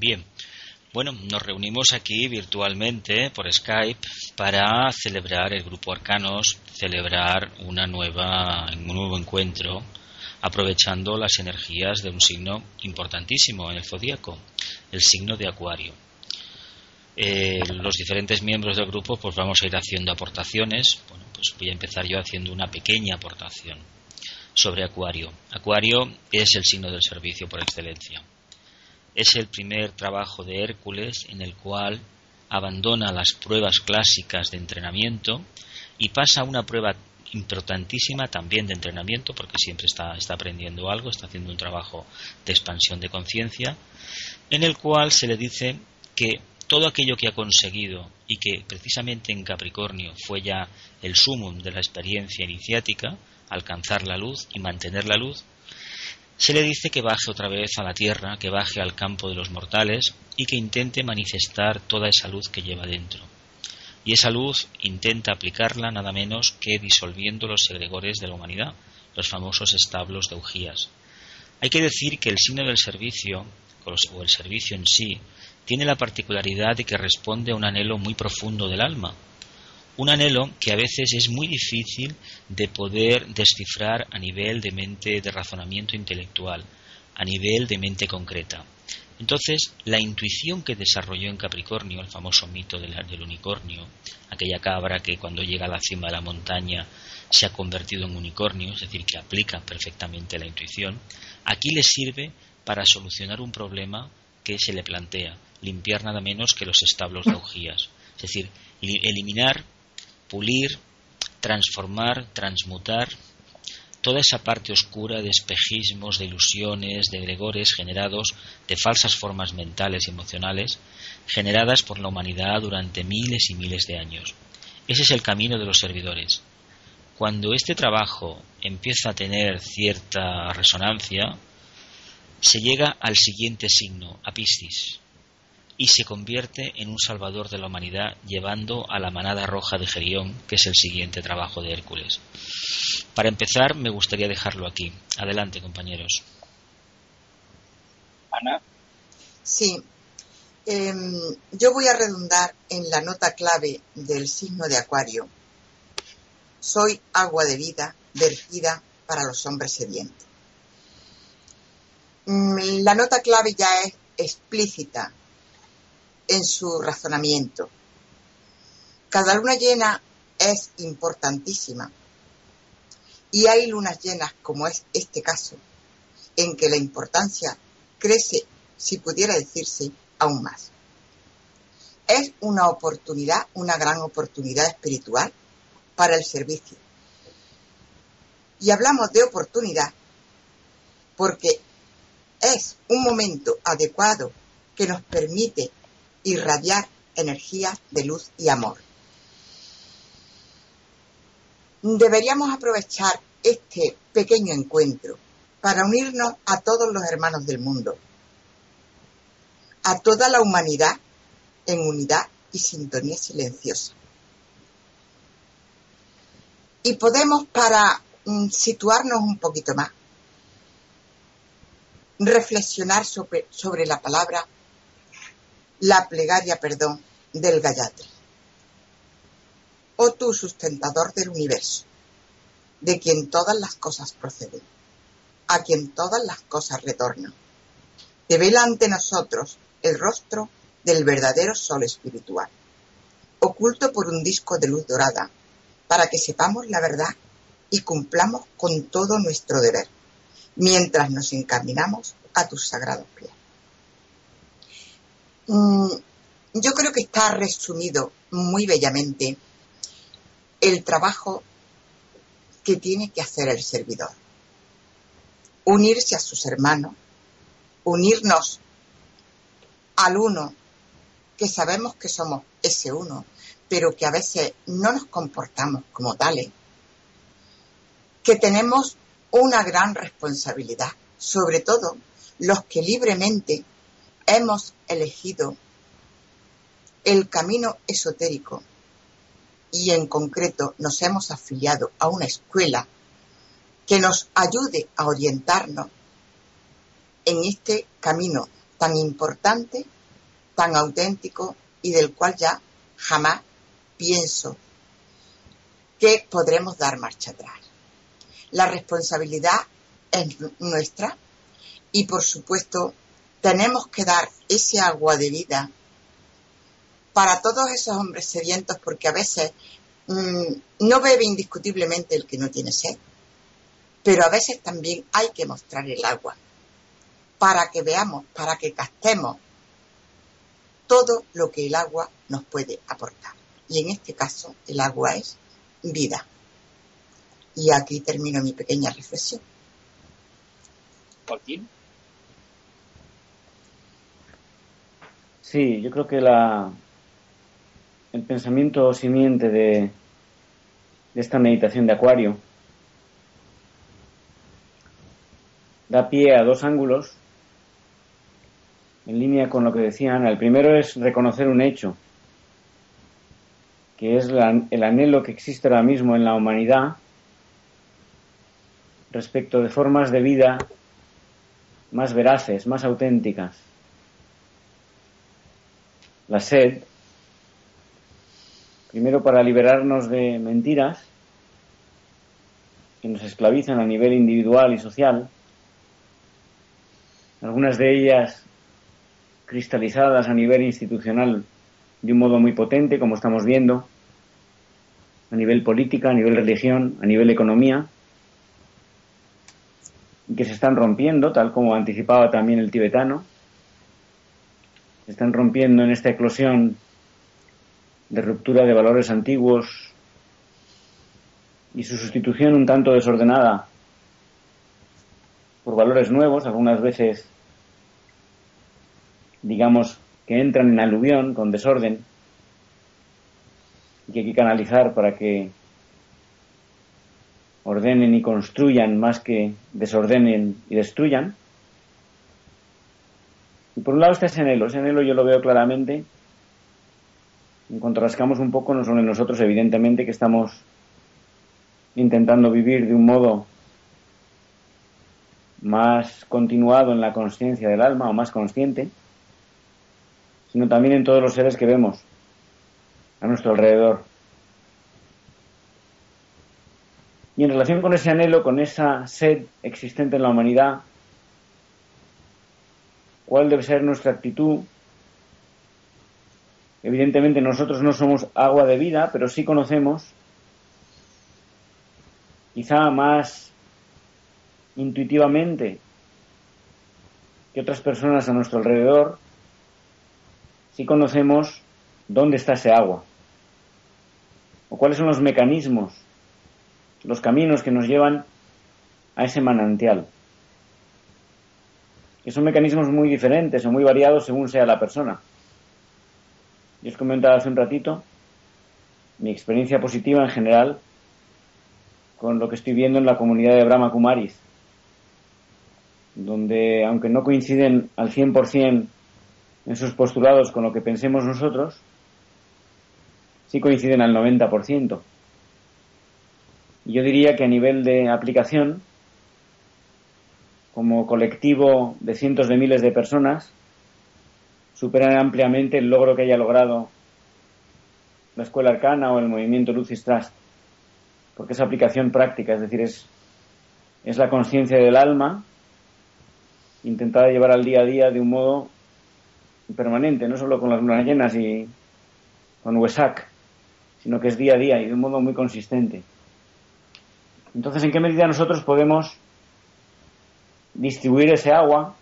Bien. Bueno, nos reunimos aquí virtualmente por Skype para celebrar el grupo Arcanos, celebrar una nueva, un nuevo encuentro, aprovechando las energías de un signo importantísimo en el zodíaco, el signo de Acuario. Eh, los diferentes miembros del grupo, pues vamos a ir haciendo aportaciones. Bueno, pues voy a empezar yo haciendo una pequeña aportación sobre Acuario. Acuario es el signo del servicio por excelencia es el primer trabajo de Hércules en el cual abandona las pruebas clásicas de entrenamiento y pasa a una prueba importantísima también de entrenamiento, porque siempre está, está aprendiendo algo, está haciendo un trabajo de expansión de conciencia, en el cual se le dice que todo aquello que ha conseguido y que precisamente en Capricornio fue ya el sumum de la experiencia iniciática, alcanzar la luz y mantener la luz, se le dice que baje otra vez a la tierra, que baje al campo de los mortales y que intente manifestar toda esa luz que lleva dentro. Y esa luz intenta aplicarla nada menos que disolviendo los segregores de la humanidad, los famosos establos de Ugías. Hay que decir que el signo del servicio, o el servicio en sí, tiene la particularidad de que responde a un anhelo muy profundo del alma, un anhelo que a veces es muy difícil de poder descifrar a nivel de mente de razonamiento intelectual, a nivel de mente concreta. Entonces, la intuición que desarrolló en Capricornio, el famoso mito del, del, unicornio, aquella cabra que cuando llega a la cima de la montaña se ha convertido en unicornio, es decir, que aplica perfectamente la intuición, aquí le sirve para solucionar un problema que se le plantea, limpiar nada menos que los establos de augías, es decir, eliminar pulir, transformar, transmutar toda esa parte oscura de espejismos, de ilusiones, de gregores generados de falsas formas mentales y emocionales generadas por la humanidad durante miles y miles de años. Ese es el camino de los servidores. Cuando este trabajo empieza a tener cierta resonancia, se llega al siguiente signo, a y se convierte en un salvador de la humanidad llevando a la manada roja de Gerión, que es el siguiente trabajo de Hércules. Para empezar, me gustaría dejarlo aquí. Adelante, compañeros. Ana. Sí. Em, yo voy a redundar en la nota clave del signo de Acuario. Soy agua de vida vertida para los hombres sedientos. Mm, la nota clave ya es explícita en su razonamiento. Cada luna llena es importantísima y hay lunas llenas, como es este caso, en que la importancia crece, si pudiera decirse, aún más. Es una oportunidad, una gran oportunidad espiritual para el servicio. Y hablamos de oportunidad porque es un momento adecuado que nos permite irradiar energía de luz y amor. Deberíamos aprovechar este pequeño encuentro para unirnos a todos los hermanos del mundo, a toda la humanidad en unidad y sintonía silenciosa. Y podemos, para mm, situarnos un poquito más, reflexionar sobre, sobre la palabra la plegaria, perdón, del Gayatri. Oh tú sustentador del universo, de quien todas las cosas proceden, a quien todas las cosas retornan. vela ante nosotros el rostro del verdadero sol espiritual, oculto por un disco de luz dorada, para que sepamos la verdad y cumplamos con todo nuestro deber, mientras nos encaminamos a tus sagrados pies. Mm, yo creo que está resumido muy bellamente el trabajo que tiene que hacer el servidor. Unirse a sus hermanos, unirnos al uno, que sabemos que somos ese uno, pero que a veces no nos comportamos como tales, que tenemos una gran responsabilidad, sobre todo los que libremente hemos elegido el camino esotérico y en concreto nos hemos afiliado a una escuela que nos ayude a orientarnos en este camino tan importante, tan auténtico y del cual ya jamás pienso que podremos dar marcha atrás. La responsabilidad es nuestra y por supuesto tenemos que dar ese agua de vida para todos esos hombres sedientos porque a veces mm, no bebe indiscutiblemente el que no tiene sed, pero a veces también hay que mostrar el agua para que veamos, para que captemos todo lo que el agua nos puede aportar. Y en este caso, el agua es vida. Y aquí termino mi pequeña reflexión. Sí, yo creo que la, el pensamiento simiente de, esta meditación de Acuario da pie a dos ángulos en línea con lo que decía Ana. El primero es reconocer un hecho, que es el anhelo que existe ahora mismo en la humanidad respecto de formas de vida más veraces, más auténticas. La sed, primero para liberarnos de mentiras que nos esclavizan a nivel individual y social, algunas de ellas cristalizadas a nivel institucional de un modo muy potente, como estamos viendo, a nivel política, a nivel religión, a nivel economía, y que se están rompiendo, tal como anticipaba también el tibetano, están rompiendo en esta eclosión de ruptura de valores antiguos y su sustitución un tanto desordenada por valores nuevos, algunas veces digamos, que entran en aluvión con desorden y que hay que canalizar para que ordenen y construyan más que desordenen y destruyan. Por un lado está ese anhelo, ese anhelo yo lo veo claramente. En cuanto rascamos un poco, no solo en nosotros, evidentemente, que estamos intentando vivir de un modo más continuado en la conciencia del alma o más consciente, sino también en todos los seres que vemos a nuestro alrededor. Y en relación con ese anhelo, con esa sed existente en la humanidad, ¿cuál debe ser nuestra actitud? Evidentemente nosotros no somos agua de vida, pero sí conocemos, quizá más intuitivamente que otras personas a nuestro alrededor, si conocemos dónde está ese agua o cuáles son los mecanismos, los caminos que nos llevan a ese manantial. Son mecanismos muy diferentes o muy variados según sea la persona. Yo os comentaba hace un ratito mi experiencia positiva en general con lo que estoy viendo en la comunidad de Brahma Kumaris, donde aunque no coinciden al 100% en sus postulados con lo que pensemos nosotros, sí coinciden al 90%. Y yo diría que a nivel de aplicación, como colectivo de cientos de miles de personas, superan ampliamente el logro que haya logrado la Escuela Arcana o el movimiento Lucis Trust, porque es aplicación práctica, es decir, es, es la conciencia del alma intentada llevar al día a día de un modo permanente, no solo con las lunas llenas y con Wesak, sino que es día a día y de un modo muy consistente. Entonces, ¿en qué medida nosotros podemos distribuir ese agua,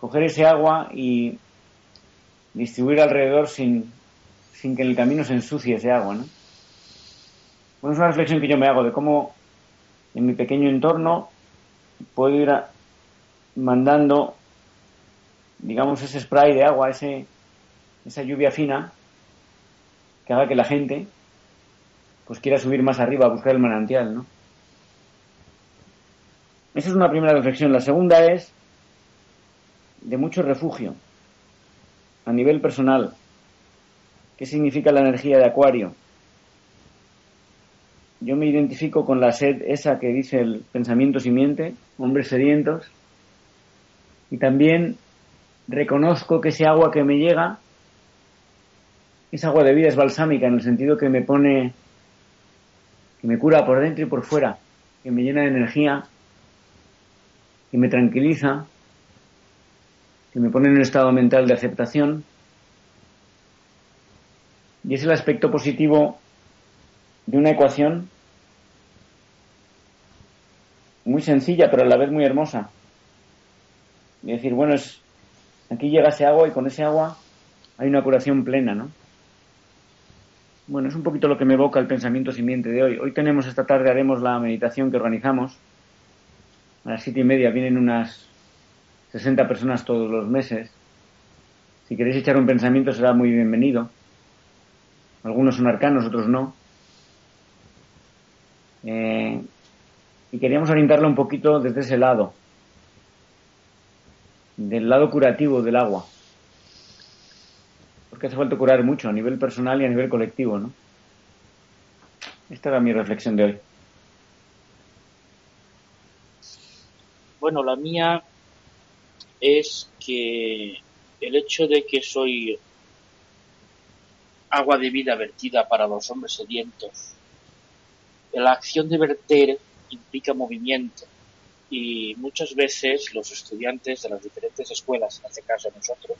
coger ese agua y distribuir alrededor sin, sin que en el camino se ensucie ese agua, ¿no? Bueno, es una reflexión que yo me hago de cómo en mi pequeño entorno puedo ir mandando digamos, ese spray de agua, ese, esa lluvia fina, que haga que la gente pues quiera subir más arriba a buscar el manantial, ¿no? Esa es una primera reflexión. La segunda es de mucho refugio a nivel personal. ¿Qué significa la energía de Acuario? Yo me identifico con la sed esa que dice el pensamiento simiente, hombres sedientos, y también reconozco que ese agua que me llega es agua de vida, es balsámica, en el sentido que me pone, que me cura por dentro y por fuera, que me llena de energía, que me tranquiliza, que me pone en un estado mental de aceptación. Y es el aspecto positivo de una ecuación muy sencilla, pero a la vez muy hermosa. Y decir, bueno, es, aquí llega ese agua y con ese agua hay una curación plena, ¿no? Bueno, es un poquito lo que me evoca el pensamiento simiente de hoy. Hoy tenemos, esta tarde haremos la meditación que organizamos. A las siete y media vienen unas 60 personas todos los meses. Si queréis echar un pensamiento será muy bienvenido. Algunos son arcanos, otros no. Eh, y queríamos orientarlo un poquito desde ese lado, del lado curativo del agua. Porque hace falta curar mucho a nivel personal y a nivel colectivo, ¿no? Esta era mi reflexión de hoy. Bueno, la mía es que el hecho de que soy agua de vida vertida para los hombres sedientos, la acción de verter implica movimiento y muchas veces los estudiantes de las diferentes escuelas, en este caso nosotros,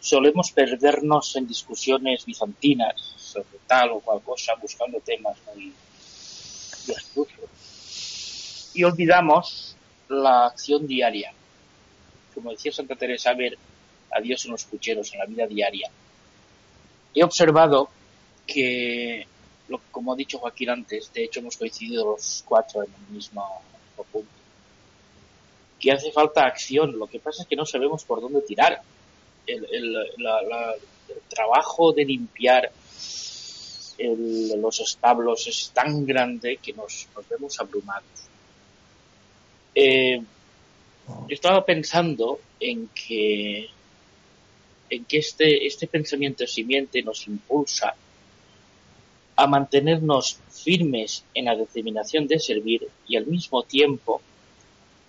solemos perdernos en discusiones bizantinas sobre tal o cual cosa, buscando temas muy, muy Y olvidamos la acción diaria. Como decía Santa Teresa, ver a Dios en los pucheros, en la vida diaria. He observado que, como ha dicho Joaquín antes, de hecho hemos coincidido los cuatro en el mismo punto, que hace falta acción. Lo que pasa es que no sabemos por dónde tirar el, trabajo de limpiar los establos es tan grande que nos, vemos abrumados. Eh, estaba pensando en que en que este, este pensamiento simiente nos impulsa a mantenernos firmes en la determinación de servir y al mismo tiempo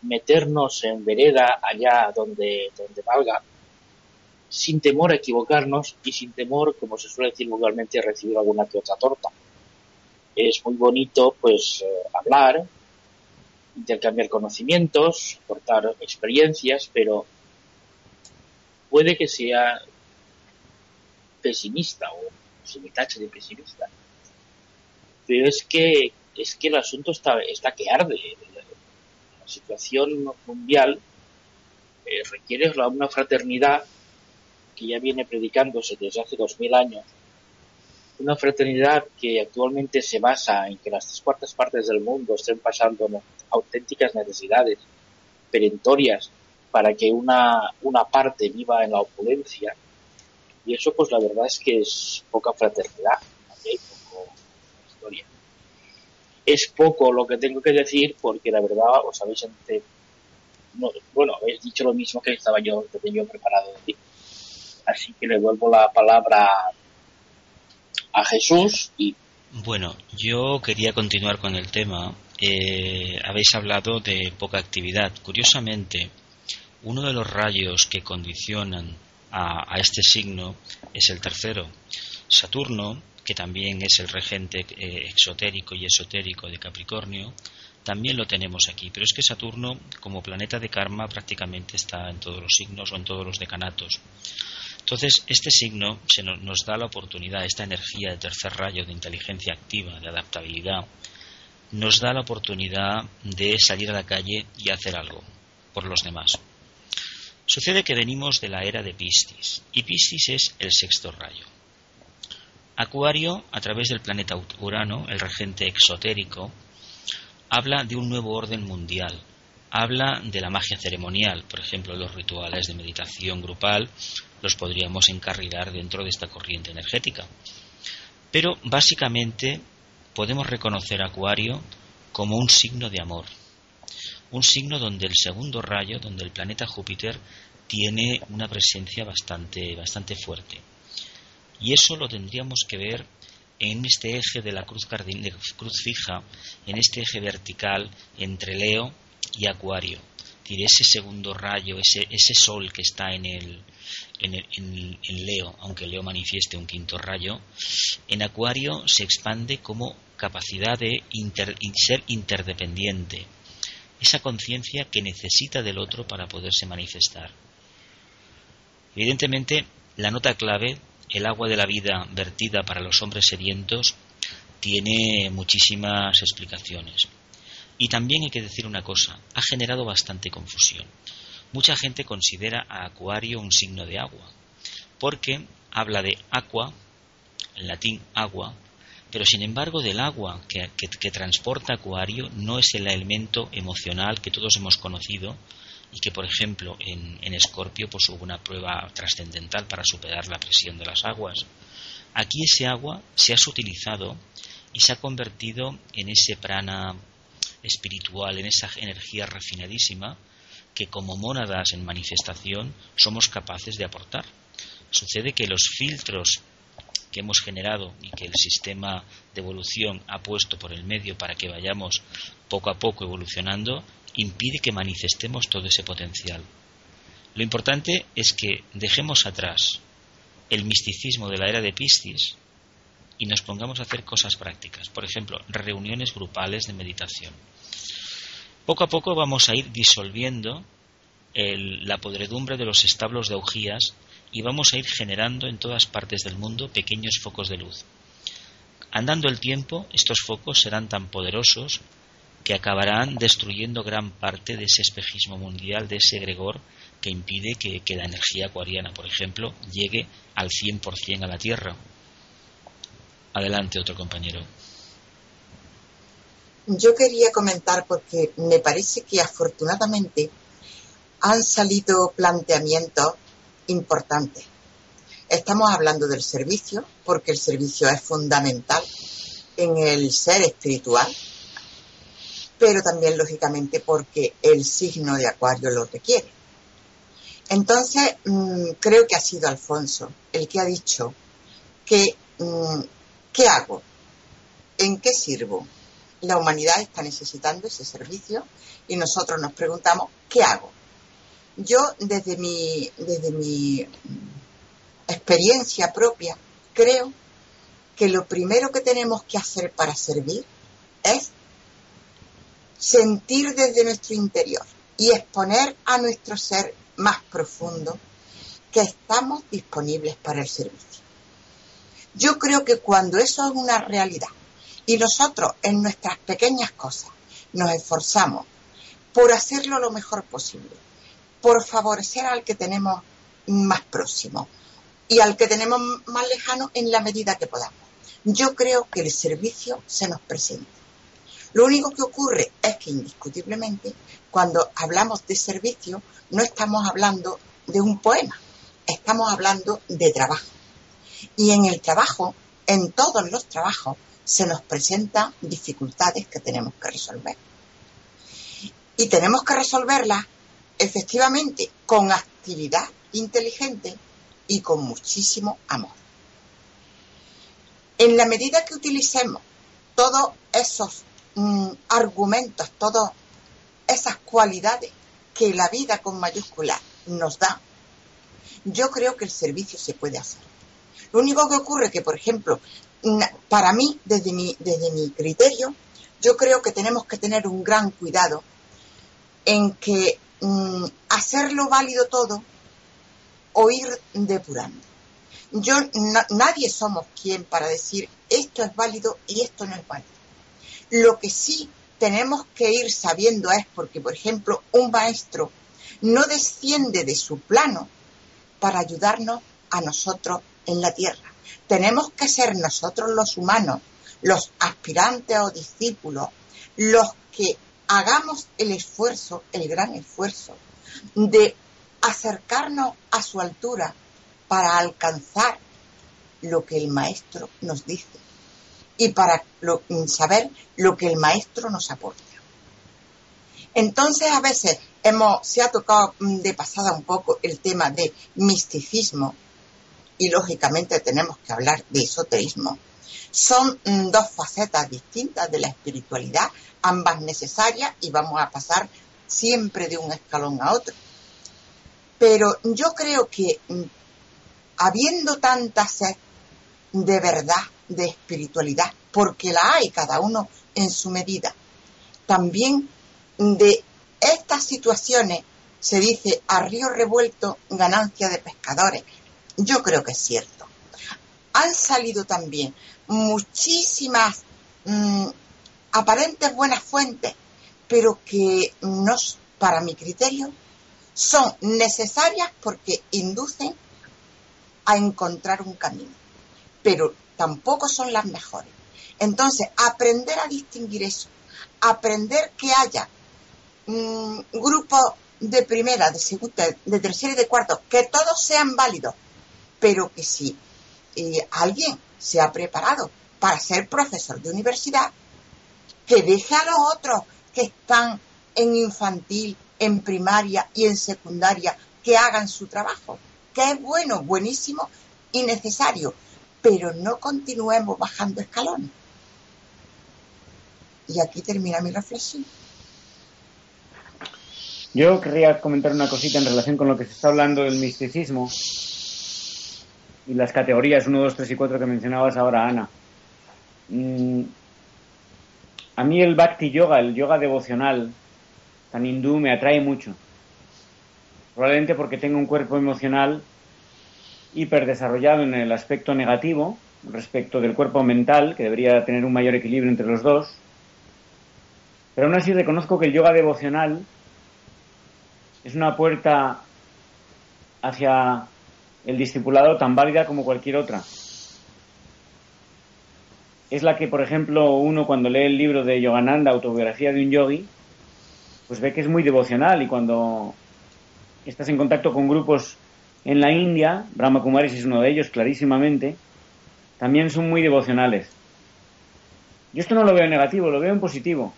meternos en vereda allá donde, donde valga sin temor a equivocarnos y sin temor, como se suele decir vulgarmente, a recibir alguna que otra torta. Es muy bonito, pues, eh, hablar, intercambiar conocimientos, aportar experiencias, pero puede que sea pesimista o se me tache de pesimista. Pero es que es que el asunto está, está que arde. La situación mundial eh, requiere una fraternidad que ya viene predicándose desde hace dos mil años, una fraternidad que actualmente se basa en que las tres cuartas partes del mundo estén pasando auténticas necesidades perentorias para que una, una parte viva en la opulencia. Y eso, pues la verdad es que es poca fraternidad. Es poco lo que tengo que decir porque la verdad os habéis bueno, habéis dicho lo mismo que estaba yo, que tenía preparado Así que le vuelvo la palabra a Jesús y bueno, yo quería continuar con el tema. Eh, habéis hablado de poca actividad. Curiosamente, uno de los rayos que condicionan a, este signo es el tercero. Saturno, que también es el regente eh, exotérico y esotérico de Capricornio, también lo tenemos aquí. Pero es que Saturno, como planeta de karma, prácticamente está en todos los signos o en todos los decanatos. Entonces, este signo se nos, da la oportunidad, esta energía de tercer rayo de inteligencia activa, de adaptabilidad, nos da la oportunidad de salir a la calle y hacer algo por los demás. Sucede que venimos de la era de Piscis, y Piscis es el sexto rayo. Acuario, a través del planeta Urano, el regente exotérico, habla de un nuevo orden mundial, habla de la magia ceremonial, por ejemplo, los rituales de meditación grupal los podríamos encarrilar dentro de esta corriente energética. Pero básicamente podemos reconocer a Acuario como un signo de amor, un signo donde el segundo rayo, donde el planeta Júpiter tiene una presencia bastante, bastante fuerte. Y eso lo tendríamos que ver en este eje de la cruz, de cruz fija, en este eje vertical entre Leo y Acuario. ese segundo rayo, ese, ese sol que está en el, en, Leo, aunque Leo manifieste un quinto rayo, en Acuario se expande como capacidad de ser interdependiente, esa conciencia que necesita del otro para poderse manifestar. Evidentemente, la nota clave, el agua de la vida vertida para los hombres sedientos, tiene muchísimas explicaciones. Y también hay que decir una cosa, ha generado bastante confusión. Mucha gente considera a Acuario un signo de agua, porque habla de aqua, en latín agua, pero sin embargo del agua que, transporta Acuario no es el elemento emocional que todos hemos conocido y que, por ejemplo, en Escorpio pues, hubo una prueba trascendental para superar la presión de las aguas. Aquí ese agua se ha sutilizado y se ha convertido en ese prana espiritual, en esa energía refinadísima que como mónadas en manifestación somos capaces de aportar. Sucede que los filtros que hemos generado y que el sistema de evolución ha puesto por el medio para que vayamos poco a poco evolucionando impide que manifestemos todo ese potencial. Lo importante es que dejemos atrás el misticismo de la era de Piscis y nos pongamos a hacer cosas prácticas, por ejemplo, reuniones grupales de meditación poco a poco vamos a ir disolviendo la podredumbre de los establos de augías y vamos a ir generando en todas partes del mundo pequeños focos de luz. Andando el tiempo, estos focos serán tan poderosos que acabarán destruyendo gran parte de ese espejismo mundial, de ese egregor que impide que, que la energía acuariana, por ejemplo, llegue al 100% a la Tierra. Adelante, otro compañero. Yo quería comentar porque me parece que afortunadamente han salido planteamientos importantes. Estamos hablando del servicio porque el servicio es fundamental en el ser espiritual, pero también lógicamente porque el signo de Acuario lo requiere. Entonces, mm, creo que ha sido Alfonso el que ha dicho que, mm, ¿qué hago? ¿En qué sirvo? La humanidad está necesitando ese servicio y nosotros nos preguntamos, ¿qué hago? Yo desde mi, desde mi experiencia propia creo que lo primero que tenemos que hacer para servir es sentir desde nuestro interior y exponer a nuestro ser más profundo que estamos disponibles para el servicio. Yo creo que cuando eso es una realidad y nosotros en nuestras pequeñas cosas nos esforzamos por hacerlo lo mejor posible, por favorecer al que tenemos más próximo y al que tenemos más lejano en la medida que podamos. Yo creo que el servicio se nos presenta. Lo único que ocurre es que indiscutiblemente cuando hablamos de servicio no estamos hablando de un poema, estamos hablando de trabajo. Y en el trabajo, en todos los trabajos, se nos presentan dificultades que tenemos que resolver. Y tenemos que resolverlas efectivamente con actividad inteligente y con muchísimo amor. En la medida que utilicemos todos esos mm, argumentos, todas esas cualidades que la vida con mayúscula nos da, yo creo que el servicio se puede hacer. Lo único que ocurre es que, por ejemplo, para mí, desde mi, criterio, yo creo que tenemos que tener un gran cuidado en que mm, hacerlo válido todo o ir depurando. Yo, nadie somos quien para decir esto es válido y esto no es válido. Lo que sí tenemos que ir sabiendo es porque, por ejemplo, un maestro no desciende de su plano para ayudarnos a nosotros en la tierra tenemos que ser nosotros los humanos, los aspirantes o discípulos, los que hagamos el esfuerzo, el gran esfuerzo, de acercarnos a su altura para alcanzar lo que el maestro nos dice y para saber lo que el maestro nos aporta. Entonces a veces hemos, se ha tocado de pasada un poco el tema de misticismo y lógicamente tenemos que hablar de esoterismo. Son mm, dos facetas distintas de la espiritualidad, ambas necesarias y vamos a pasar siempre de un escalón a otro. Pero yo creo que mm, habiendo tanta sed de verdad, de espiritualidad, porque la hay cada uno en su medida, también de estas situaciones se dice a río revuelto ganancia de pescadores. Yo creo que es cierto. Han salido también muchísimas mm, aparentes buenas fuentes, pero que no, para mi criterio, son necesarias porque inducen a encontrar un camino, pero tampoco son las mejores. Entonces, aprender a distinguir eso, aprender que haya un grupo de primera, de segunda, de tercera y de cuarto, que todos sean válidos, pero que si eh, alguien se ha preparado para ser profesor de universidad, que deje a los otros que están en infantil, en primaria y en secundaria que hagan su trabajo, que es bueno, buenísimo y necesario, pero no continuemos bajando escalones. Y aquí termina mi reflexión. Yo querría comentar una cosita en relación con lo que se está hablando del misticismo y las categorías 1, 2, 3 y 4 que mencionabas ahora, Ana. Mm, a mí el Bhakti Yoga, el yoga devocional tan hindú, me atrae mucho. Probablemente porque tengo un cuerpo emocional hiperdesarrollado en el aspecto negativo respecto del cuerpo mental, que debería tener un mayor equilibrio entre los dos. Pero aún así reconozco que el yoga devocional es una puerta hacia el discipulado tan válida como cualquier otra. Es la que, por ejemplo, uno cuando lee el libro de Yogananda, Autobiografía de un Yogi, pues ve que es muy devocional y cuando estás en contacto con grupos en la India, Brahma Kumaris es uno de ellos clarísimamente, también son muy devocionales. Yo esto no lo veo en negativo, lo veo en positivo.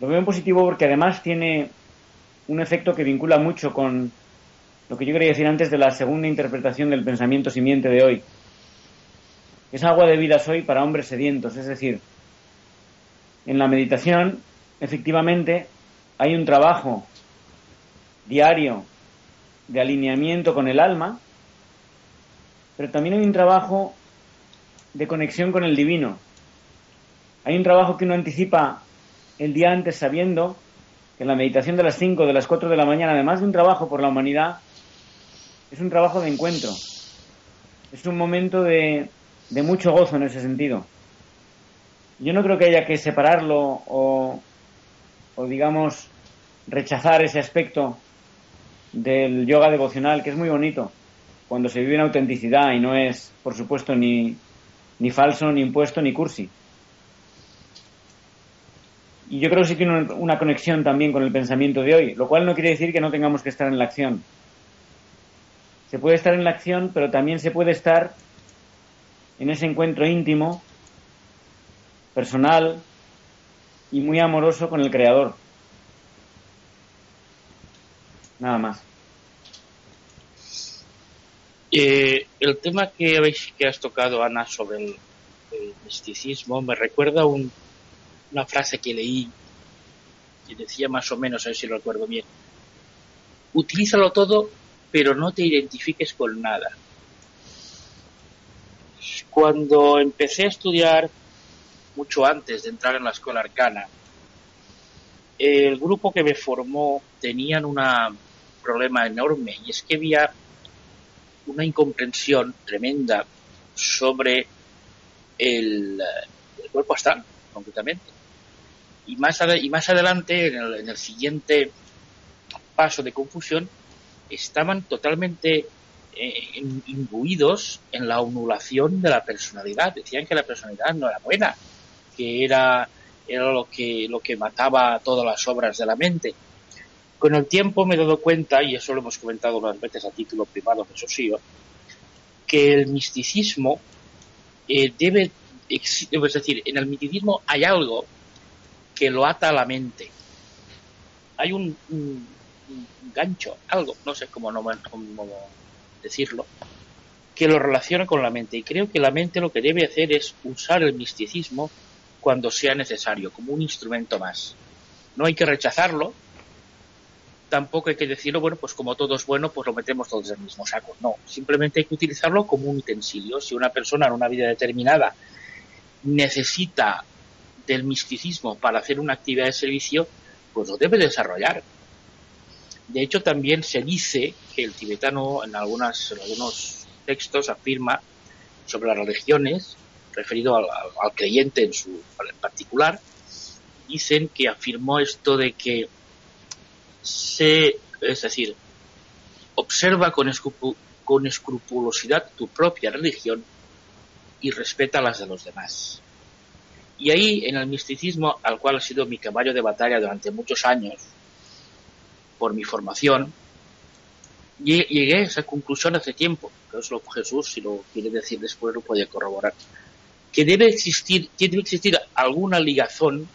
Lo veo en positivo porque además tiene un efecto que vincula mucho con lo que yo quería decir antes de la segunda interpretación del pensamiento simiente de hoy. Es agua de vida soy para hombres sedientos, es decir, en la meditación efectivamente hay un trabajo diario de alineamiento con el alma, pero también hay un trabajo de conexión con el divino. Hay un trabajo que uno anticipa el día antes sabiendo que la meditación de las 5, de las 4 de la mañana, además de un trabajo por la humanidad, es un trabajo de encuentro. Es un momento de, de mucho gozo en ese sentido. Yo no creo que haya que separarlo o, o, digamos, rechazar ese aspecto del yoga devocional, que es muy bonito, cuando se vive en autenticidad y no es, por supuesto, ni, ni falso, ni impuesto, ni cursi. Y yo creo que sí tiene una conexión también con el pensamiento de hoy, lo cual no quiere decir que no tengamos que estar en la acción. Se puede estar en la acción, pero también se puede estar en ese encuentro íntimo, personal y muy amoroso con el Creador. Nada más. Eh, el tema que, habéis, que has tocado, Ana, sobre el misticismo, me recuerda un, una frase que leí que decía más o menos, a ver si lo recuerdo bien. Utilízalo todo, pero no te identifiques con nada. Cuando empecé a estudiar, mucho antes de entrar en la escuela arcana, el grupo que me formó tenían un problema enorme y es que había una incomprensión tremenda sobre el, cuerpo astral, concretamente y más, y más adelante, en el, siguiente paso de confusión, estaban totalmente eh, imbuidos en la anulación de la personalidad. Decían que la personalidad no era buena, que era era lo que, lo que mataba todas las obras de la mente. Con el tiempo me he dado cuenta, y eso lo hemos comentado unas veces a título privado, eso sí, que el misticismo eh, debe, es decir, en el misticismo hay algo que lo ata a la mente. Hay un, gancho, algo, no sé cómo, no, cómo decirlo, que lo relaciona con la mente. Y creo que la mente lo que debe hacer es usar el misticismo cuando sea necesario, como un instrumento más. No hay que rechazarlo, tampoco hay que decirlo, bueno, pues como todo es bueno, pues lo metemos todos en el mismo saco. No, simplemente hay que utilizarlo como un utensilio. Si una persona en una vida determinada necesita del misticismo para hacer una actividad de servicio, pues lo debe desarrollar. De hecho, también se dice que el tibetano en, algunos textos afirma sobre las religiones, referido al, creyente en, su, en particular, dicen que afirmó esto de que se, es decir, observa con, con escrupulosidad tu propia religión y respeta las de los demás. Y ahí, en el misticismo, al cual ha sido mi caballo de batalla durante muchos años, por mi formación, llegué a esa conclusión hace tiempo, que es lo Jesús, si lo quiere decir después, lo puede corroborar, que debe existir, debe existir alguna ligazón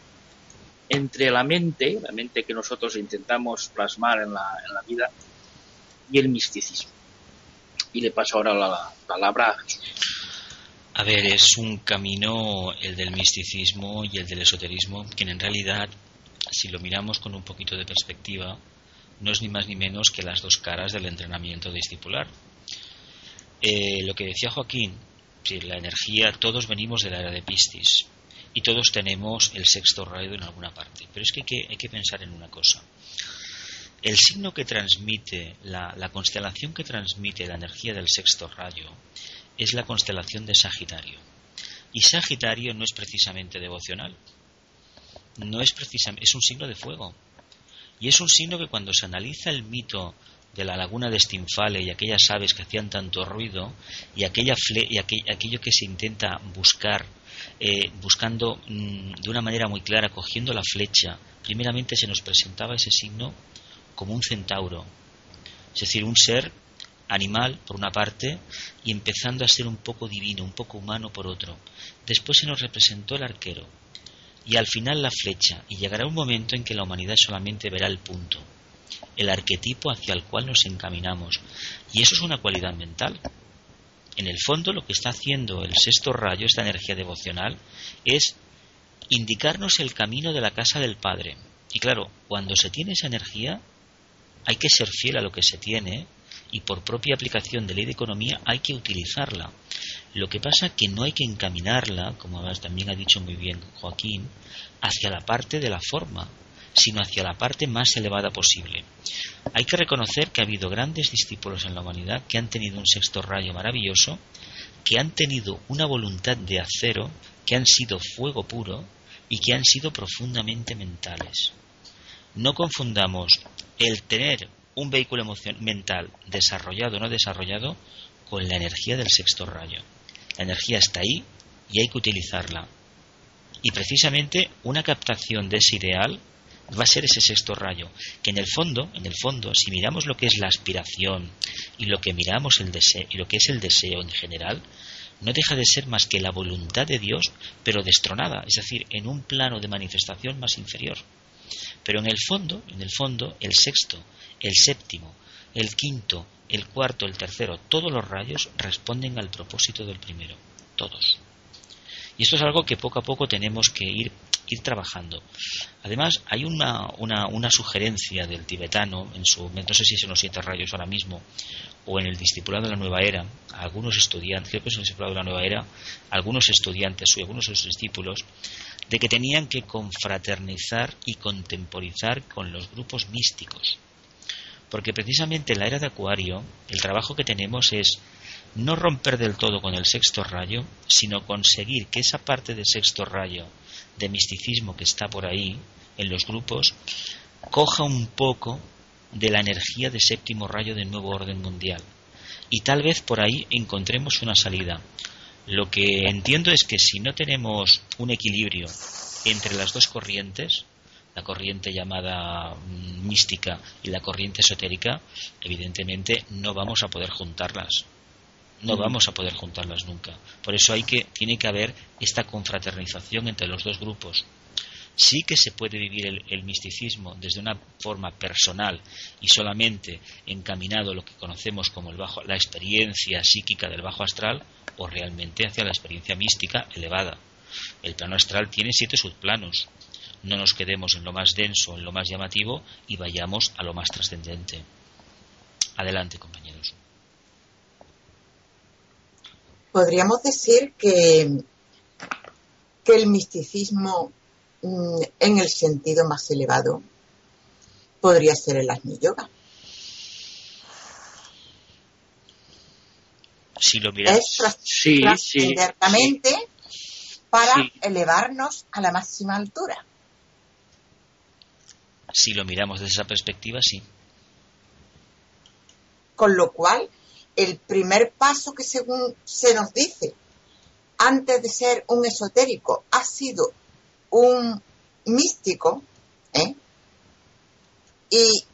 entre la mente, la mente que nosotros intentamos plasmar en la, en la vida, y el misticismo. Y le paso ahora la palabra a Jesús. A ver, es un camino el del misticismo y el del esoterismo, que en realidad, si lo miramos con un poquito de perspectiva, no es ni más ni menos que las dos caras del entrenamiento discipular. Eh, lo que decía Joaquín, si la energía, todos venimos de la era de Piscis y todos tenemos el sexto rayo en alguna parte. Pero es que hay que, hay que pensar en una cosa. El signo que transmite, la, la constelación que transmite la energía del sexto rayo es la constelación de Sagitario. Y Sagitario no es precisamente devocional. No es precisamente, es un signo de fuego. Y es un signo que cuando se analiza el mito de la laguna de Stinfale y aquellas aves que hacían tanto ruido y, aquella y aquello que se intenta buscar eh, buscando mm, de una manera muy clara, cogiendo la flecha, primeramente se nos presentaba ese signo como un centauro, es decir, un ser animal por una parte y empezando a ser un poco divino, un poco humano por otro. Después se nos representó el arquero, y al final la flecha, y llegará un momento en que la humanidad solamente verá el punto, el arquetipo hacia el cual nos encaminamos. Y eso es una cualidad mental. En el fondo lo que está haciendo el sexto rayo, esta energía devocional, es indicarnos el camino de la casa del Padre. Y claro, cuando se tiene esa energía, hay que ser fiel a lo que se tiene y por propia aplicación de ley de economía hay que utilizarla. Lo que pasa que no hay que encaminarla, como también ha dicho muy bien Joaquín, hacia la parte de la forma, sino hacia la parte más elevada posible. Hay que reconocer que ha habido grandes discípulos en la humanidad que han tenido un sexto rayo maravilloso, que han tenido una voluntad de acero, que han sido fuego puro y que han sido profundamente mentales. No confundamos el tener un vehículo mental desarrollado o no desarrollado con la energía del sexto rayo. La energía está ahí y hay que utilizarla. Y precisamente una captación de ese ideal va a ser ese sexto rayo, que en el fondo, en el fondo, si miramos lo que es la aspiración y lo que miramos el deseo y lo que es el deseo en general, no deja de ser más que la voluntad de Dios, pero destronada, es decir, en un plano de manifestación más inferior. Pero en el fondo, en el fondo, el sexto, el séptimo, el quinto, el cuarto, el tercero, todos los rayos responden al propósito del primero, todos. Y esto es algo que poco a poco tenemos que ir, trabajando. Además, hay una, sugerencia del tibetano, en su, no sé si son los siete rayos ahora mismo, o en el discipulado de la nueva era, algunos estudiantes, creo que es el discipulado de la nueva era, algunos estudiantes y algunos de sus discípulos, de que tenían que confraternizar y contemporizar con los grupos místicos porque precisamente en la era de Acuario el trabajo que tenemos es no romper del todo con el sexto rayo, sino conseguir que esa parte del sexto rayo de misticismo que está por ahí en los grupos coja un poco de la energía de séptimo rayo del nuevo orden mundial. Y tal vez por ahí encontremos una salida. Lo que entiendo es que si no tenemos un equilibrio entre las dos corrientes, la corriente llamada mm, mística y la corriente esotérica, evidentemente no vamos a poder juntarlas. No vamos a poder juntarlas nunca. Por eso hay que, tiene que haber esta confraternización entre los dos grupos. Sí que se puede vivir el, misticismo desde una forma personal y solamente encaminado a lo que conocemos como el bajo, la experiencia psíquica del bajo astral o realmente hacia la experiencia mística elevada. El plano astral tiene siete subplanos. No nos quedemos en lo más denso, en lo más llamativo y vayamos a lo más trascendente. Adelante, compañeros. Podríamos decir que, que el misticismo en el sentido más elevado podría ser el Agni Yoga. Si lo miras, es sí, para elevarnos a la máxima altura. Si lo miramos desde esa perspectiva, sí. Con lo cual, el primer paso que según se nos dice, antes de ser un esotérico, ha sido un místico, ¿eh? y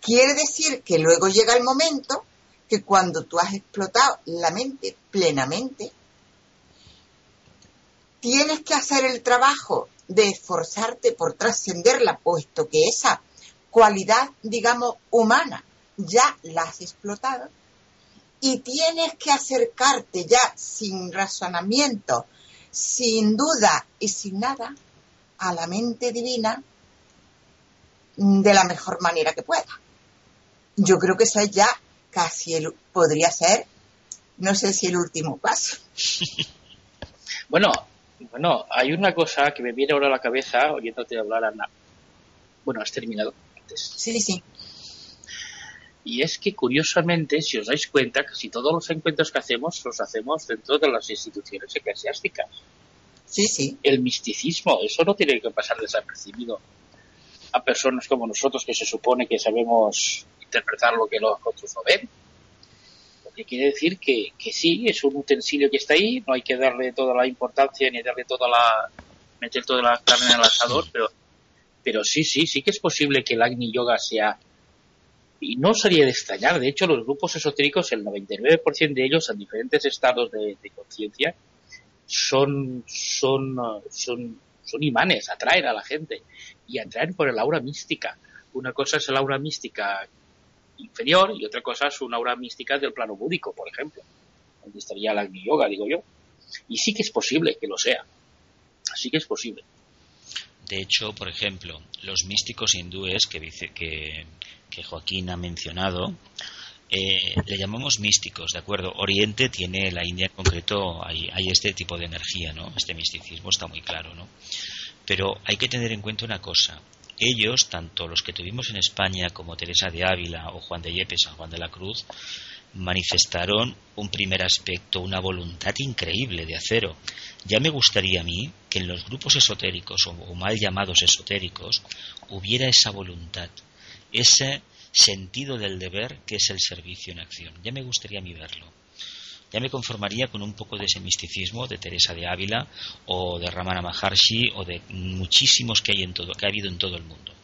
quiere decir que luego llega el momento que cuando tú has explotado la mente plenamente, tienes que hacer el trabajo de esforzarte por trascenderla, puesto que esa cualidad, digamos, humana ya la has explotado y tienes que acercarte ya sin razonamiento, sin duda y sin nada a la mente divina de la mejor manera que pueda. Yo creo que ese ya casi el, podría ser, no sé si el último paso. bueno, bueno, hay una cosa que me viene ahora a la cabeza oyéndote hablar, Ana. Bueno, has terminado antes. Sí, sí. Y es que curiosamente, si os dais cuenta, casi todos los encuentros que hacemos los hacemos dentro de las instituciones eclesiásticas. Sí, sí. El misticismo, eso no tiene que pasar desapercibido a personas como nosotros que se supone que sabemos interpretar lo que los otros no ven. Lo que quiere decir que, que sí, es un utensilio que está ahí, no hay que darle toda la importancia ni darle toda la. meter toda la carne en el asador, pero, pero sí, sí, sí que es posible que el Agni Yoga sea y no sería de extrañar, de hecho los grupos esotéricos, el 99% de ellos en diferentes estados de, conciencia, son, son, son, imanes, atraen a la gente y atraen por el aura mística. Una cosa es el aura mística inferior y otra cosa es una aura mística del plano búdico, por ejemplo, donde estaría la Yoga, digo yo. Y sí que es posible que lo sea. Así que es posible. De hecho, por ejemplo, los místicos hindúes que, dice, que, que Joaquín ha mencionado, eh, le llamamos místicos, ¿de acuerdo? Oriente tiene, la India en concreto, hay, este tipo de energía, ¿no? Este misticismo está muy claro, ¿no? Pero hay que tener en cuenta una cosa. Ellos, tanto los que tuvimos en España como Teresa de Ávila o Juan de Yepes, San Juan de la Cruz, manifestaron un primer aspecto, una voluntad increíble de acero. Ya me gustaría a mí que en los grupos esotéricos o mal llamados esotéricos hubiera esa voluntad ese sentido del deber que es el servicio en acción. Ya me gustaría a mí verlo. Ya me conformaría con un poco de ese misticismo de Teresa de Ávila o de Ramana Maharshi o de muchísimos que hay en todo, que ha habido en todo el mundo.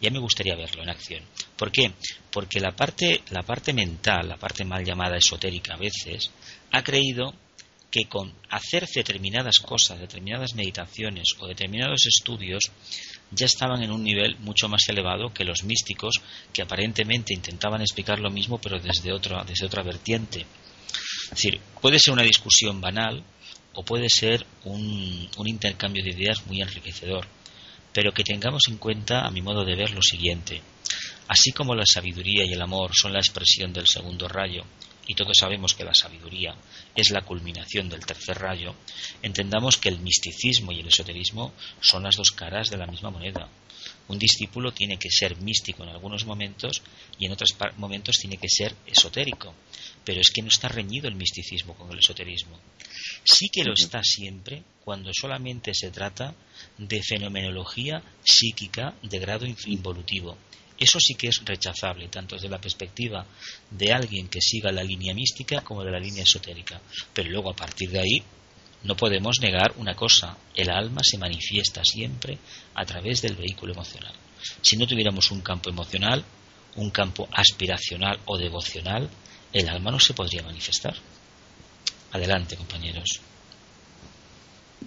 Ya me gustaría verlo en acción. ¿Por qué? Porque la parte, la parte mental, la parte mal llamada esotérica a veces, ha creído que con hacer determinadas cosas, determinadas meditaciones o determinados estudios, ya estaban en un nivel mucho más elevado que los místicos que aparentemente intentaban explicar lo mismo pero desde otra, desde otra vertiente. Es decir, puede ser una discusión banal o puede ser un, un intercambio de ideas muy enriquecedor, pero que tengamos en cuenta, a mi modo de ver, lo siguiente. Así como la sabiduría y el amor son la expresión del segundo rayo, y todos sabemos que la sabiduría es la culminación del tercer rayo, entendamos que el misticismo y el esoterismo son las dos caras de la misma moneda. Un discípulo tiene que ser místico en algunos momentos y en otros momentos tiene que ser esotérico. Pero es que no está reñido el misticismo con el esoterismo. Sí que lo está siempre cuando solamente se trata de fenomenología psíquica de grado involutivo eso sí que es rechazable, tanto desde la perspectiva de alguien que siga la línea mística como de la línea esotérica. Pero luego, a partir de ahí, No podemos negar una cosa, el alma se manifiesta siempre a través del vehículo emocional. Si no tuviéramos un campo emocional, un campo aspiracional o devocional, el alma no se podría manifestar. Adelante, compañeros.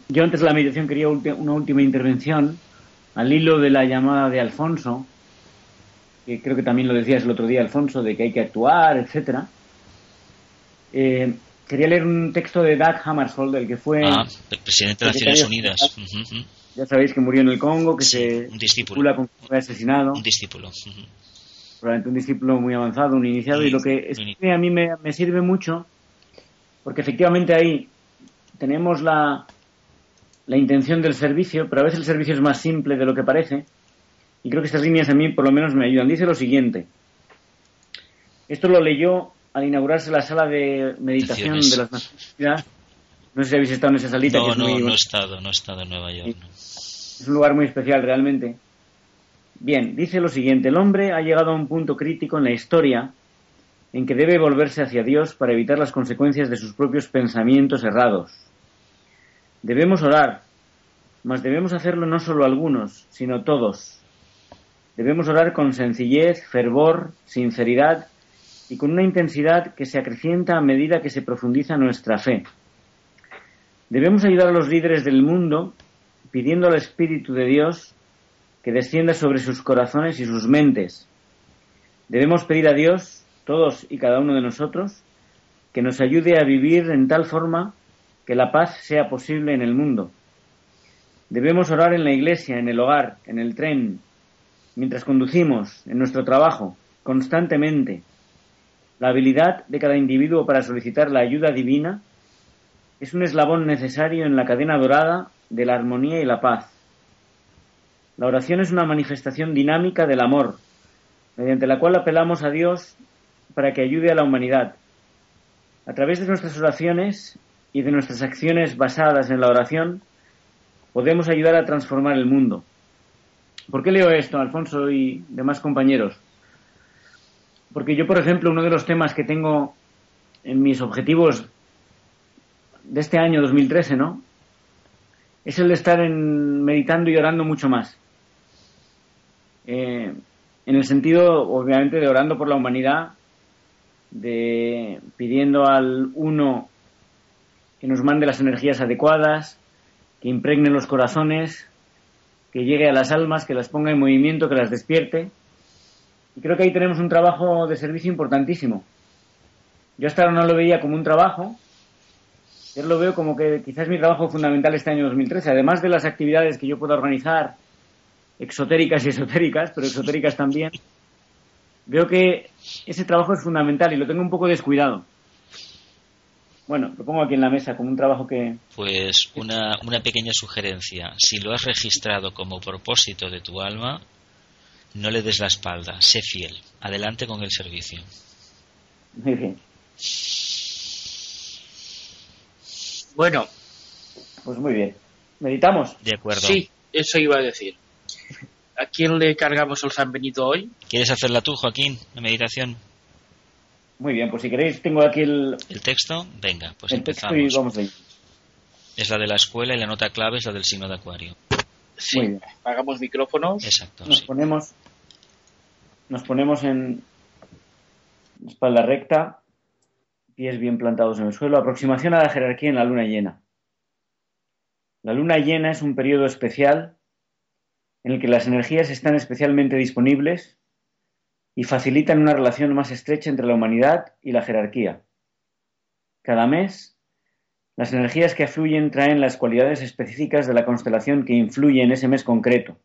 Yo antes de la meditación quería una última intervención al hilo de la llamada de Alfonso, que creo que también lo decías el otro día, Alfonso, de que hay que actuar, etcétera. Eh, quería leer un texto de Doug Hammarskjöld, el que fue ah, presidente de Naciones Unidas. Ya sabéis que murió en el Congo, que se un discípulo, con fue asesinado. Un discípulo. Probablemente un discípulo muy avanzado, un iniciado, y lo que a mí me, me sirve mucho, porque efectivamente ahí tenemos la, la intención del servicio, pero a veces el servicio es más simple de lo que parece. Y creo que estas líneas a mí por lo menos me ayudan. Dice lo siguiente. Esto lo leyó al inaugurarse la sala de meditación de las Naciones. No sé si habéis estado en esa salita. No, no, no he estado, no he estado en Nueva York. Es un lugar muy especial realmente. Bien, dice lo siguiente. El hombre ha llegado a un punto crítico en la historia en que debe volverse hacia Dios para evitar las consecuencias de sus propios pensamientos errados. Debemos orar, mas debemos hacerlo no solo algunos, sino todos. Debemos orar con sencillez, fervor, sinceridad y con una intensidad que se acrecienta a medida que se profundiza nuestra fe. Debemos ayudar a los líderes del mundo pidiendo al Espíritu de Dios que descienda sobre sus corazones y sus mentes. Debemos pedir a Dios, todos y cada uno de nosotros, que nos ayude a vivir en tal forma que la paz sea posible en el mundo. Debemos orar en la iglesia, en el hogar, en el tren, mientras conducimos, en nuestro trabajo, constantemente. La habilidad de cada individuo para solicitar la ayuda divina es un eslabón necesario en la cadena dorada de la armonía y la paz. La oración es una manifestación dinámica del amor, mediante la cual apelamos a Dios para que ayude a la humanidad. A través de nuestras oraciones, y de nuestras acciones basadas en la oración, podemos ayudar a transformar el mundo. ¿Por qué leo esto, Alfonso y demás compañeros? Porque yo, por ejemplo, uno de los temas que tengo en mis objetivos de este año 2013, ¿no? Es el de estar en, meditando y orando mucho más. Eh, en el sentido, obviamente, de orando por la humanidad, de pidiendo al uno que nos mande las energías adecuadas, que impregne los corazones, que llegue a las almas, que las ponga en movimiento, que las despierte. Y creo que ahí tenemos un trabajo de servicio importantísimo. Yo hasta ahora no lo veía como un trabajo, yo lo veo como que quizás mi trabajo fundamental este año 2013, además de las actividades que yo pueda organizar, exotéricas y esotéricas, pero exotéricas también, veo que ese trabajo es fundamental y lo tengo un poco descuidado. Bueno, lo pongo aquí en la mesa como un trabajo que... Pues una, una pequeña sugerencia. Si lo has registrado como propósito de tu alma, no le des la espalda, sé fiel. Adelante con el servicio. Muy bien. Bueno. Pues muy bien. ¿Meditamos? De acuerdo. Sí, eso iba a decir. ¿A quién le cargamos el San Benito hoy? ¿Quieres hacerla tú, Joaquín, la meditación? Muy bien, pues si queréis, tengo aquí el, ¿El texto. Venga, pues el texto empezamos. y vamos a ir. Es la de la escuela y la nota clave es la del signo de acuario. Sí, Muy bien. apagamos micrófonos. Exacto, Nos sí. ponemos, nos ponemos en espalda recta, pies bien plantados en el suelo, aproximación a la jerarquía en la luna llena. La luna llena es un periodo especial en el que las energías están especialmente disponibles y facilitan una relación más estrecha entre la humanidad y la jerarquía. Cada mes, las energías que afluyen traen las cualidades específicas de la constelación que influye en ese mes concreto.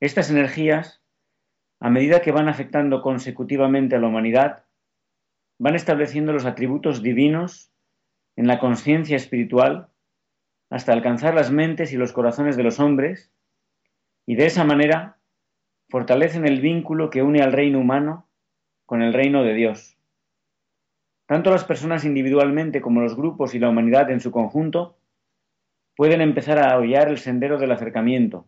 Estas energías, a medida que van afectando consecutivamente a la humanidad, van estableciendo los atributos divinos en la conciencia espiritual hasta alcanzar las mentes y los corazones de los hombres y de esa manera fortalecen el vínculo que une al reino humano con el reino de Dios. Tanto las personas individualmente como los grupos y la humanidad en su conjunto pueden empezar a hollar el sendero del acercamiento.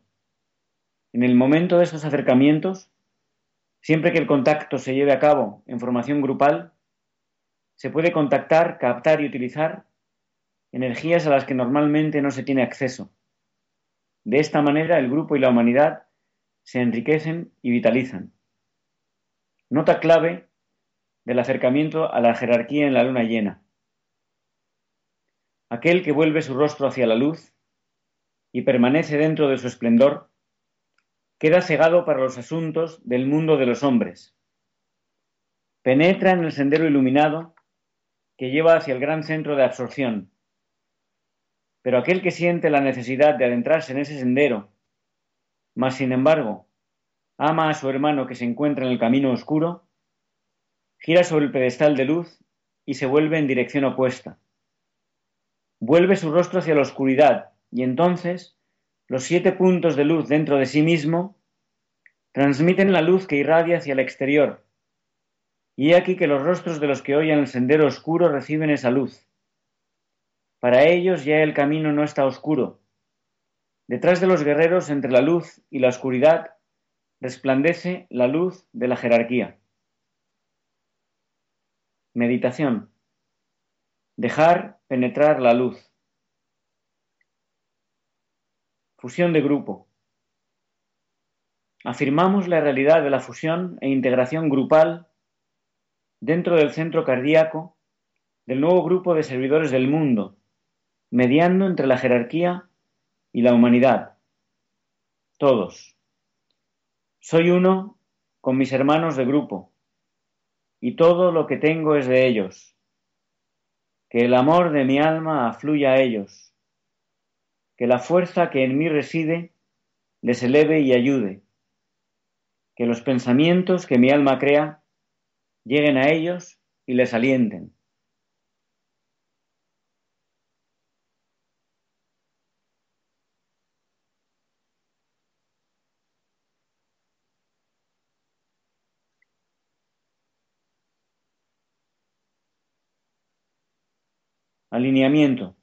En el momento de estos acercamientos, siempre que el contacto se lleve a cabo en formación grupal, se puede contactar, captar y utilizar energías a las que normalmente no se tiene acceso. De esta manera el grupo y la humanidad se enriquecen y vitalizan. Nota clave del acercamiento a la jerarquía en la luna llena. Aquel que vuelve su rostro hacia la luz y permanece dentro de su esplendor, queda cegado para los asuntos del mundo de los hombres. Penetra en el sendero iluminado que lleva hacia el gran centro de absorción. Pero aquel que siente la necesidad de adentrarse en ese sendero mas sin embargo ama a su hermano que se encuentra en el camino oscuro, gira sobre el pedestal de luz y se vuelve en dirección opuesta. Vuelve su rostro hacia la oscuridad y entonces los siete puntos de luz dentro de sí mismo transmiten la luz que irradia hacia el exterior. Y he aquí que los rostros de los que oyen el sendero oscuro reciben esa luz. Para ellos ya el camino no está oscuro, Detrás de los guerreros, entre la luz y la oscuridad, resplandece la luz de la jerarquía. Meditación. Dejar penetrar la luz. Fusión de grupo. Afirmamos la realidad de la fusión e integración grupal dentro del centro cardíaco del nuevo grupo de servidores del mundo, mediando entre la jerarquía y la humanidad. Todos. Soy uno con mis hermanos de grupo, y todo lo que tengo es de ellos. Que el amor de mi alma afluya a ellos, que la fuerza que en mí reside les eleve y ayude, que los pensamientos que mi alma crea lleguen a ellos y les alienten Alineamiento.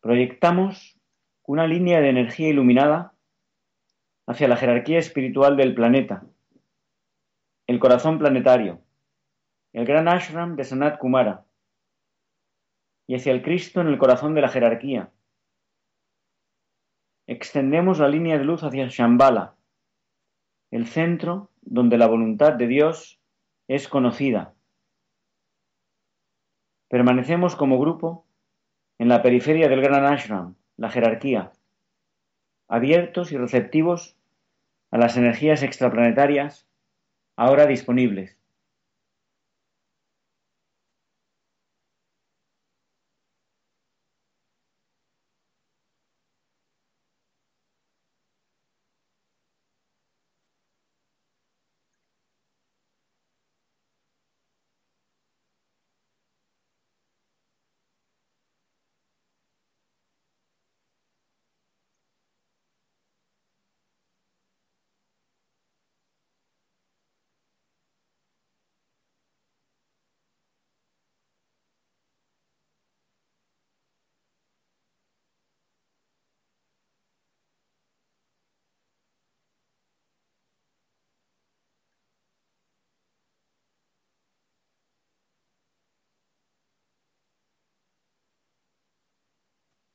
Proyectamos una línea de energía iluminada hacia la jerarquía espiritual del planeta, el corazón planetario, el gran ashram de Sanat Kumara, y hacia el Cristo en el corazón de la jerarquía. Extendemos la línea de luz hacia Shambhala, el centro donde la voluntad de Dios es conocida Permanecemos como grupo en la periferia del gran ashram, la jerarquía, abiertos y receptivos a las energías extraplanetarias ahora disponibles.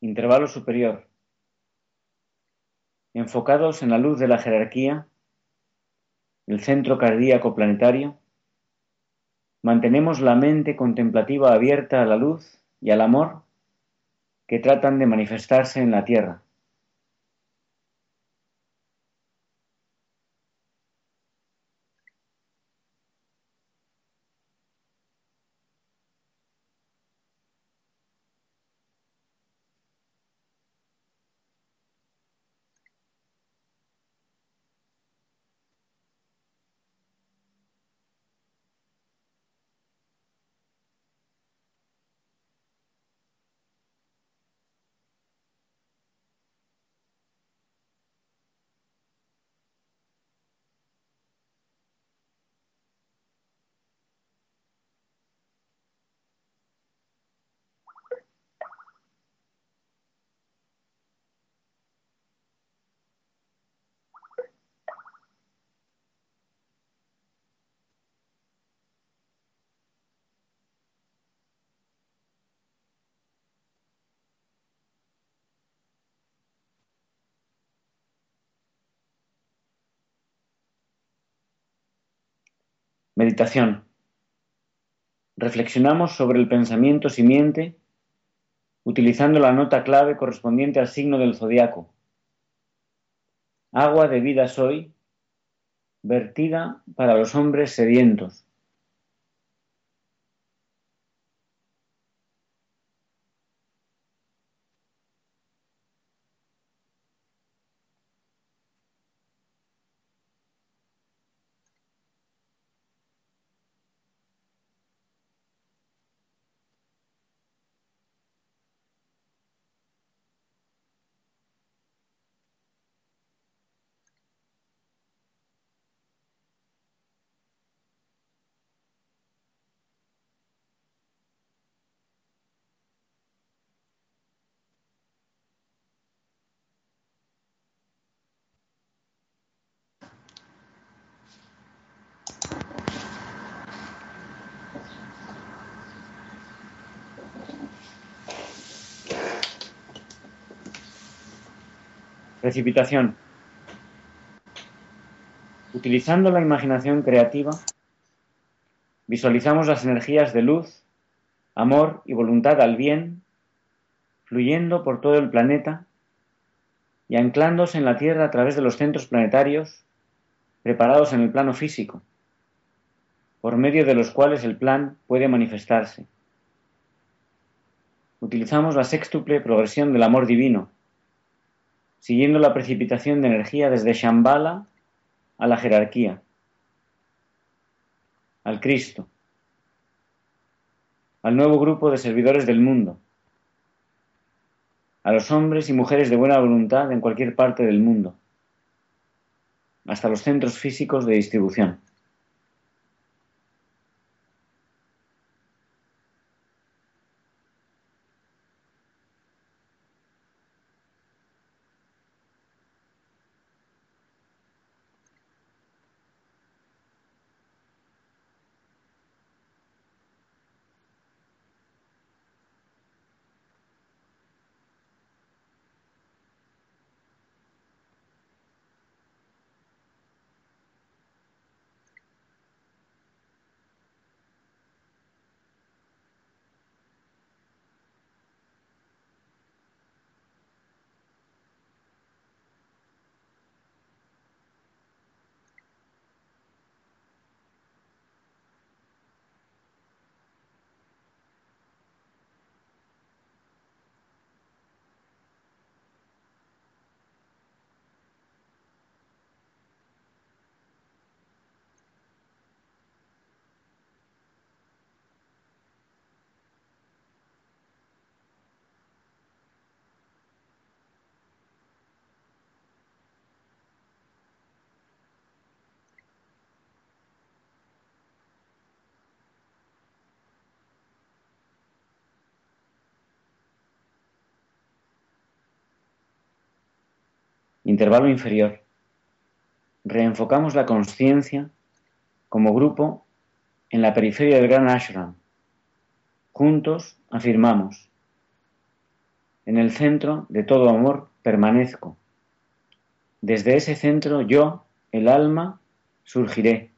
Intervalo superior. Enfocados en la luz de la jerarquía, el centro cardíaco planetario, mantenemos la mente contemplativa abierta a la luz y al amor que tratan de manifestarse en la Tierra. Meditación. Reflexionamos sobre el pensamiento simiente utilizando la nota clave correspondiente al signo del zodiaco. Agua de vida soy, vertida para los hombres sedientos. Precipitación. Utilizando la imaginación creativa, visualizamos las energías de luz, amor y voluntad al bien fluyendo por todo el planeta y anclándose en la Tierra a través de los centros planetarios preparados en el plano físico, por medio de los cuales el plan puede manifestarse. Utilizamos la sextuple progresión del amor divino, siguiendo la precipitación de energía desde Shambhala a la jerarquía, al Cristo, al nuevo grupo de servidores del mundo, a los hombres y mujeres de buena voluntad en cualquier parte del mundo, hasta los centros físicos de distribución. Intervalo inferior. Reenfocamos la conciencia como grupo en la periferia del gran ashram. Juntos afirmamos, en el centro de todo amor permanezco. Desde ese centro yo, el alma, surgiré.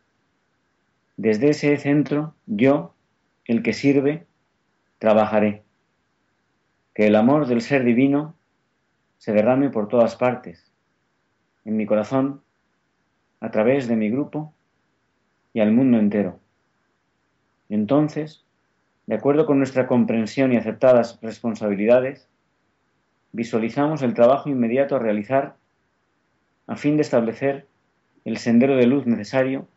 Desde ese centro yo, el que sirve, trabajaré. Que el amor del ser divino se derrame por todas partes en mi corazón, a través de mi grupo y al mundo entero. entonces, de acuerdo con nuestra comprensión y aceptadas responsabilidades, visualizamos el trabajo inmediato a realizar a fin de establecer el sendero de luz necesario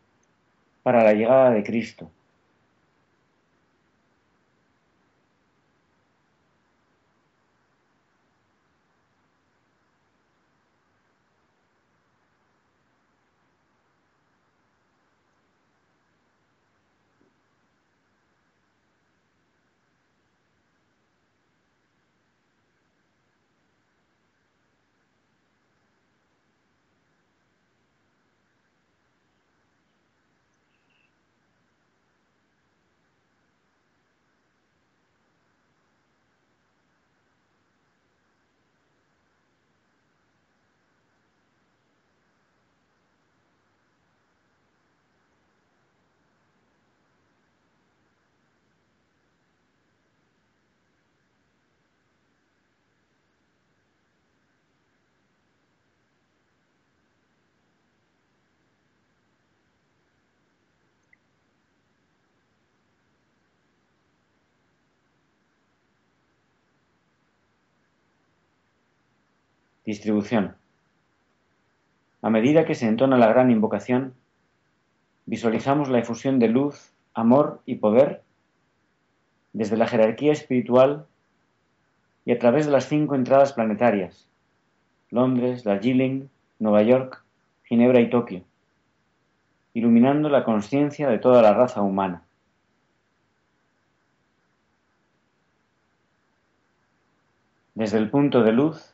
para la llegada de Cristo. Distribución. A medida que se entona la gran invocación, visualizamos la efusión de luz, amor y poder desde la jerarquía espiritual y a través de las cinco entradas planetarias, Londres, Darjeeling, Nueva York, Ginebra y Tokio, iluminando la conciencia de toda la raza humana. Desde el punto de luz,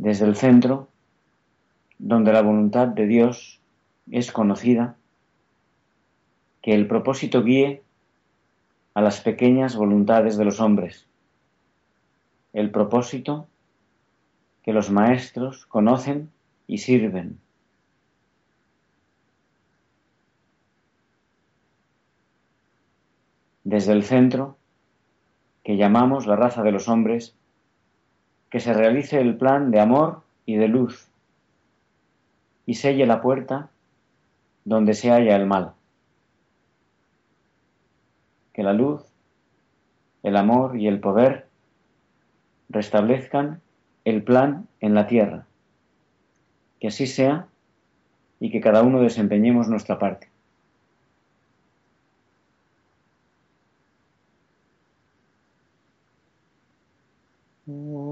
Desde el centro, donde la voluntad de Dios es conocida, que el propósito guíe a las pequeñas voluntades de los hombres, el propósito que los maestros conocen y sirven. Desde el centro, que llamamos la raza de los hombres, que se realice el plan de amor y de luz y selle la puerta donde se halla el mal. Que la luz, el amor y el poder restablezcan el plan en la tierra. Que así sea y que cada uno desempeñemos nuestra parte. Mm-hmm.